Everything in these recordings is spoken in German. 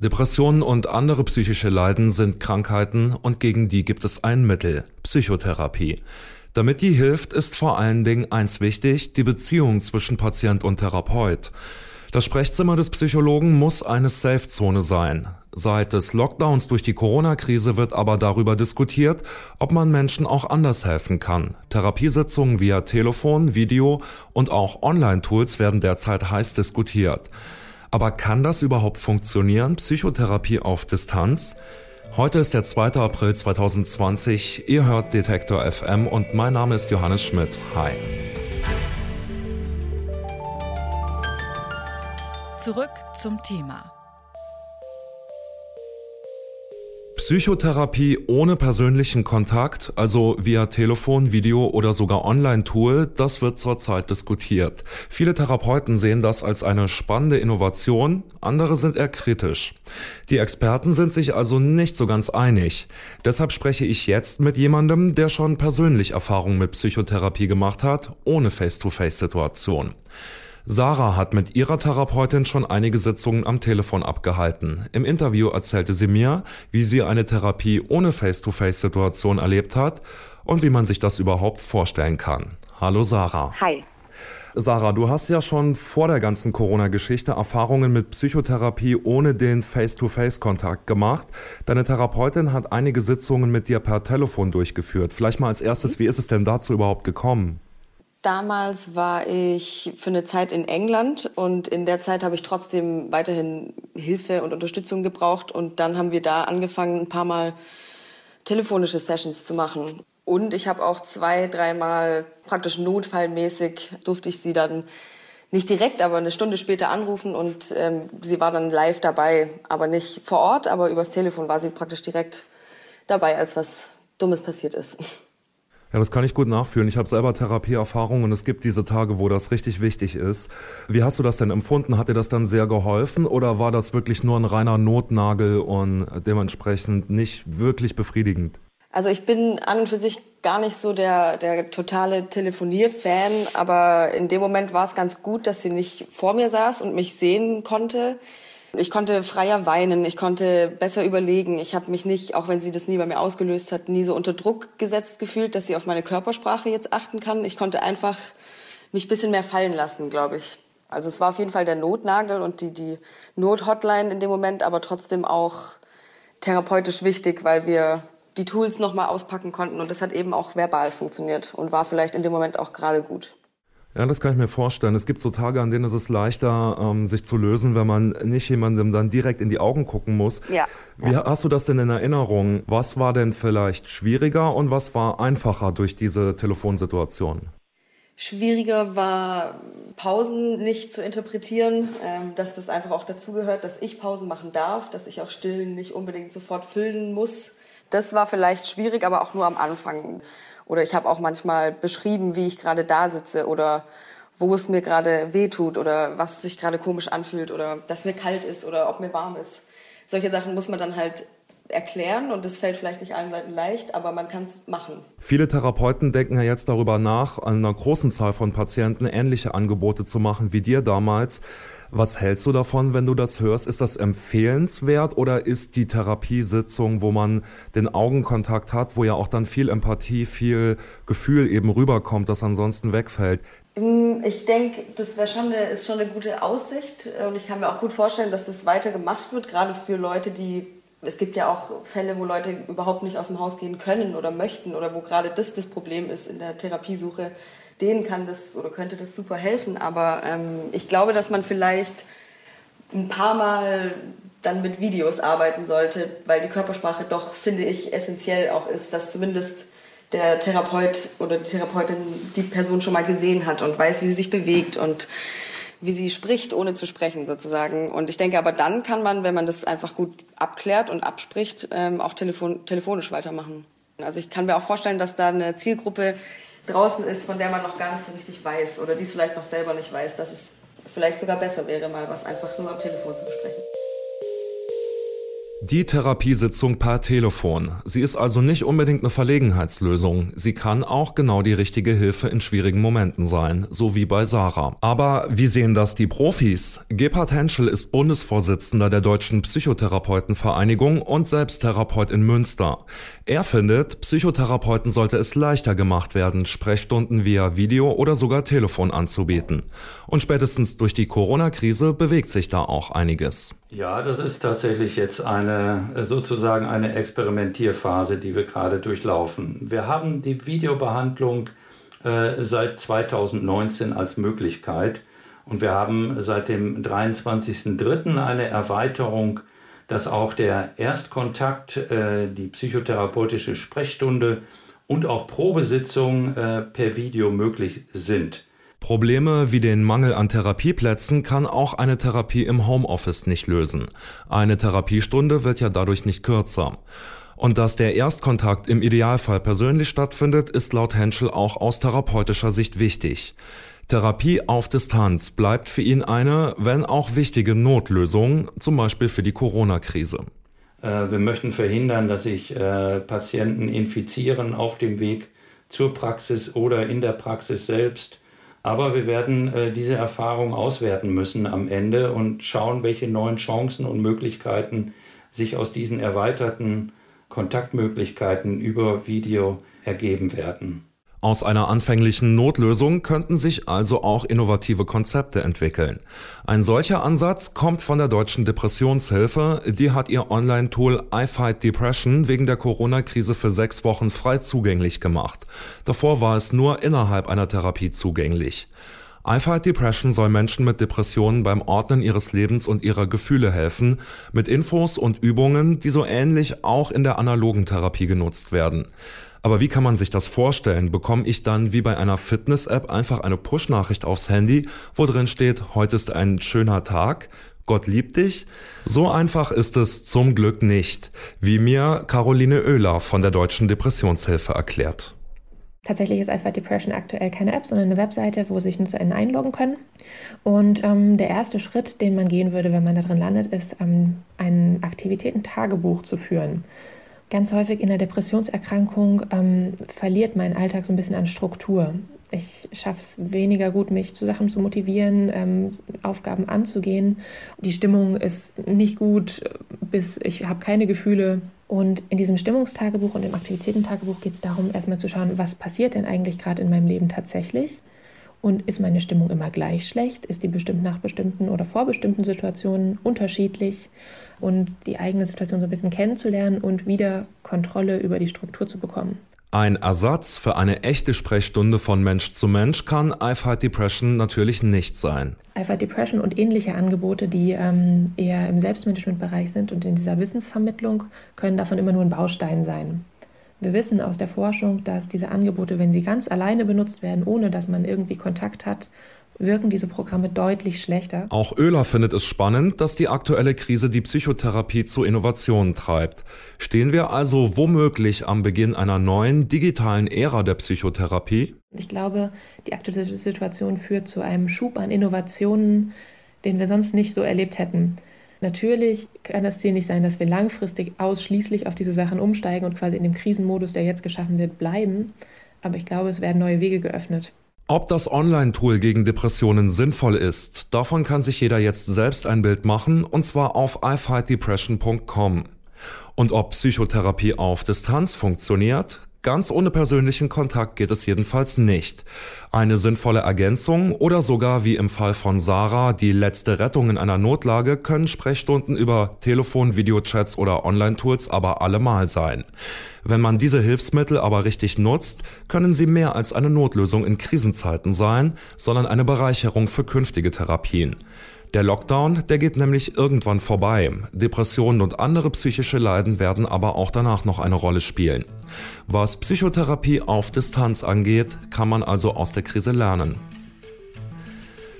Depressionen und andere psychische Leiden sind Krankheiten und gegen die gibt es ein Mittel, Psychotherapie. Damit die hilft, ist vor allen Dingen eins wichtig, die Beziehung zwischen Patient und Therapeut. Das Sprechzimmer des Psychologen muss eine Safe-Zone sein. Seit des Lockdowns durch die Corona-Krise wird aber darüber diskutiert, ob man Menschen auch anders helfen kann. Therapiesitzungen via Telefon, Video und auch Online-Tools werden derzeit heiß diskutiert. Aber kann das überhaupt funktionieren? Psychotherapie auf Distanz? Heute ist der 2. April 2020. Ihr hört Detektor FM und mein Name ist Johannes Schmidt. Hi. Zurück zum Thema. Psychotherapie ohne persönlichen Kontakt, also via Telefon, Video oder sogar Online-Tool, das wird zurzeit diskutiert. Viele Therapeuten sehen das als eine spannende Innovation, andere sind eher kritisch. Die Experten sind sich also nicht so ganz einig. Deshalb spreche ich jetzt mit jemandem, der schon persönlich Erfahrungen mit Psychotherapie gemacht hat, ohne Face-to-Face-Situation. Sarah hat mit ihrer Therapeutin schon einige Sitzungen am Telefon abgehalten. Im Interview erzählte sie mir, wie sie eine Therapie ohne Face-to-Face-Situation erlebt hat und wie man sich das überhaupt vorstellen kann. Hallo Sarah. Hi. Sarah, du hast ja schon vor der ganzen Corona-Geschichte Erfahrungen mit Psychotherapie ohne den Face-to-Face-Kontakt gemacht. Deine Therapeutin hat einige Sitzungen mit dir per Telefon durchgeführt. Vielleicht mal als erstes, wie ist es denn dazu überhaupt gekommen? Damals war ich für eine Zeit in England und in der Zeit habe ich trotzdem weiterhin Hilfe und Unterstützung gebraucht und dann haben wir da angefangen, ein paar Mal telefonische Sessions zu machen. Und ich habe auch zwei, dreimal praktisch notfallmäßig durfte ich sie dann nicht direkt, aber eine Stunde später anrufen und ähm, sie war dann live dabei, aber nicht vor Ort, aber übers Telefon war sie praktisch direkt dabei, als was Dummes passiert ist. Ja, das kann ich gut nachfühlen. Ich habe selber Therapieerfahrung und es gibt diese Tage, wo das richtig wichtig ist. Wie hast du das denn empfunden? Hat dir das dann sehr geholfen oder war das wirklich nur ein reiner Notnagel und dementsprechend nicht wirklich befriedigend? Also ich bin an und für sich gar nicht so der, der totale Telefonier-Fan, aber in dem Moment war es ganz gut, dass sie nicht vor mir saß und mich sehen konnte. Ich konnte freier weinen, ich konnte besser überlegen. Ich habe mich nicht, auch wenn sie das nie bei mir ausgelöst hat, nie so unter Druck gesetzt gefühlt, dass sie auf meine Körpersprache jetzt achten kann. Ich konnte einfach mich ein bisschen mehr fallen lassen, glaube ich. Also es war auf jeden Fall der Notnagel und die, die Nothotline in dem Moment, aber trotzdem auch therapeutisch wichtig, weil wir die Tools nochmal auspacken konnten und das hat eben auch verbal funktioniert und war vielleicht in dem Moment auch gerade gut. Ja, das kann ich mir vorstellen. Es gibt so Tage, an denen ist es leichter, ähm, sich zu lösen, wenn man nicht jemandem dann direkt in die Augen gucken muss. Ja. Wie hast du das denn in Erinnerung? Was war denn vielleicht schwieriger und was war einfacher durch diese Telefonsituation? Schwieriger war, Pausen nicht zu interpretieren, ähm, dass das einfach auch dazugehört, dass ich Pausen machen darf, dass ich auch Stillen nicht unbedingt sofort füllen muss. Das war vielleicht schwierig, aber auch nur am Anfang. Oder ich habe auch manchmal beschrieben, wie ich gerade da sitze oder wo es mir gerade weh tut oder was sich gerade komisch anfühlt oder dass mir kalt ist oder ob mir warm ist. Solche Sachen muss man dann halt erklären und das fällt vielleicht nicht allen Leuten leicht, aber man kann es machen. Viele Therapeuten denken ja jetzt darüber nach, einer großen Zahl von Patienten ähnliche Angebote zu machen wie dir damals. Was hältst du davon, wenn du das hörst? Ist das empfehlenswert oder ist die Therapiesitzung, wo man den Augenkontakt hat, wo ja auch dann viel Empathie, viel Gefühl eben rüberkommt, das ansonsten wegfällt? Mm, ich denke, das wäre schon ist schon eine gute Aussicht und ich kann mir auch gut vorstellen, dass das weiter gemacht wird, gerade für Leute, die es gibt ja auch Fälle, wo Leute überhaupt nicht aus dem Haus gehen können oder möchten oder wo gerade das das Problem ist in der Therapiesuche. Denen kann das oder könnte das super helfen. Aber ähm, ich glaube, dass man vielleicht ein paar Mal dann mit Videos arbeiten sollte, weil die Körpersprache doch, finde ich, essentiell auch ist, dass zumindest der Therapeut oder die Therapeutin die Person schon mal gesehen hat und weiß, wie sie sich bewegt und wie sie spricht, ohne zu sprechen sozusagen. Und ich denke aber dann kann man, wenn man das einfach gut abklärt und abspricht, ähm, auch telefon telefonisch weitermachen. Also ich kann mir auch vorstellen, dass da eine Zielgruppe draußen ist, von der man noch gar nicht so richtig weiß oder die es vielleicht noch selber nicht weiß, dass es vielleicht sogar besser wäre, mal was einfach nur am Telefon zu besprechen. Die Therapiesitzung per Telefon. Sie ist also nicht unbedingt eine Verlegenheitslösung. Sie kann auch genau die richtige Hilfe in schwierigen Momenten sein, so wie bei Sarah. Aber wie sehen das die Profis? Gebhard Henschel ist Bundesvorsitzender der Deutschen Psychotherapeutenvereinigung und selbst Therapeut in Münster. Er findet, Psychotherapeuten sollte es leichter gemacht werden, Sprechstunden via Video oder sogar Telefon anzubieten. Und spätestens durch die Corona-Krise bewegt sich da auch einiges. Ja, das ist tatsächlich jetzt eine sozusagen eine Experimentierphase, die wir gerade durchlaufen. Wir haben die Videobehandlung äh, seit 2019 als Möglichkeit und wir haben seit dem 23.03. eine Erweiterung, dass auch der Erstkontakt, äh, die psychotherapeutische Sprechstunde und auch Probesitzung äh, per Video möglich sind. Probleme wie den Mangel an Therapieplätzen kann auch eine Therapie im Homeoffice nicht lösen. Eine Therapiestunde wird ja dadurch nicht kürzer. Und dass der Erstkontakt im Idealfall persönlich stattfindet, ist laut Henschel auch aus therapeutischer Sicht wichtig. Therapie auf Distanz bleibt für ihn eine, wenn auch wichtige Notlösung, zum Beispiel für die Corona-Krise. Äh, wir möchten verhindern, dass sich äh, Patienten infizieren auf dem Weg zur Praxis oder in der Praxis selbst. Aber wir werden äh, diese Erfahrung auswerten müssen am Ende und schauen, welche neuen Chancen und Möglichkeiten sich aus diesen erweiterten Kontaktmöglichkeiten über Video ergeben werden. Aus einer anfänglichen Notlösung könnten sich also auch innovative Konzepte entwickeln. Ein solcher Ansatz kommt von der Deutschen Depressionshilfe. Die hat ihr Online-Tool I Fight Depression wegen der Corona-Krise für sechs Wochen frei zugänglich gemacht. Davor war es nur innerhalb einer Therapie zugänglich. I Fight Depression soll Menschen mit Depressionen beim Ordnen ihres Lebens und ihrer Gefühle helfen, mit Infos und Übungen, die so ähnlich auch in der analogen Therapie genutzt werden. Aber wie kann man sich das vorstellen? Bekomme ich dann wie bei einer Fitness-App einfach eine Push-Nachricht aufs Handy, wo drin steht, heute ist ein schöner Tag? Gott liebt dich? So einfach ist es zum Glück nicht, wie mir Caroline Oehler von der Deutschen Depressionshilfe erklärt. Tatsächlich ist einfach Depression aktuell keine App, sondern eine Webseite, wo sich NutzerInnen einloggen können. Und ähm, der erste Schritt, den man gehen würde, wenn man da drin landet, ist, ähm, ein Aktivitätentagebuch zu führen. Ganz häufig in der Depressionserkrankung ähm, verliert mein Alltag so ein bisschen an Struktur. Ich schaffe es weniger gut, mich zu Sachen zu motivieren, ähm, Aufgaben anzugehen. Die Stimmung ist nicht gut, bis ich habe keine Gefühle. Und in diesem Stimmungstagebuch und im Aktivitätentagebuch geht es darum, erstmal zu schauen, was passiert denn eigentlich gerade in meinem Leben tatsächlich und ist meine Stimmung immer gleich schlecht? Ist die bestimmt nach bestimmten oder vor bestimmten Situationen unterschiedlich? Und die eigene Situation so ein bisschen kennenzulernen und wieder Kontrolle über die Struktur zu bekommen. Ein Ersatz für eine echte Sprechstunde von Mensch zu Mensch kann iFight Depression natürlich nicht sein. iFight Depression und ähnliche Angebote, die ähm, eher im Selbstmanagementbereich sind und in dieser Wissensvermittlung, können davon immer nur ein Baustein sein. Wir wissen aus der Forschung, dass diese Angebote, wenn sie ganz alleine benutzt werden, ohne dass man irgendwie Kontakt hat, wirken diese Programme deutlich schlechter. Auch Oehler findet es spannend, dass die aktuelle Krise die Psychotherapie zu Innovationen treibt. Stehen wir also womöglich am Beginn einer neuen digitalen Ära der Psychotherapie? Ich glaube, die aktuelle Situation führt zu einem Schub an Innovationen, den wir sonst nicht so erlebt hätten. Natürlich kann das Ziel nicht sein, dass wir langfristig ausschließlich auf diese Sachen umsteigen und quasi in dem Krisenmodus, der jetzt geschaffen wird, bleiben. Aber ich glaube, es werden neue Wege geöffnet. Ob das Online-Tool gegen Depressionen sinnvoll ist, davon kann sich jeder jetzt selbst ein Bild machen, und zwar auf ifightdepression.com. Und ob Psychotherapie auf Distanz funktioniert, Ganz ohne persönlichen Kontakt geht es jedenfalls nicht. Eine sinnvolle Ergänzung oder sogar wie im Fall von Sarah die letzte Rettung in einer Notlage können Sprechstunden über Telefon, Videochats oder Online-Tools aber allemal sein. Wenn man diese Hilfsmittel aber richtig nutzt, können sie mehr als eine Notlösung in Krisenzeiten sein, sondern eine Bereicherung für künftige Therapien. Der Lockdown, der geht nämlich irgendwann vorbei. Depressionen und andere psychische Leiden werden aber auch danach noch eine Rolle spielen. Was Psychotherapie auf Distanz angeht, kann man also aus der Krise lernen.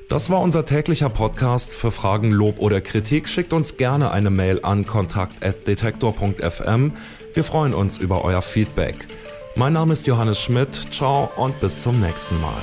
Das war unser täglicher Podcast. Für Fragen, Lob oder Kritik schickt uns gerne eine Mail an kontakt.detektor.fm. Wir freuen uns über euer Feedback. Mein Name ist Johannes Schmidt. Ciao und bis zum nächsten Mal.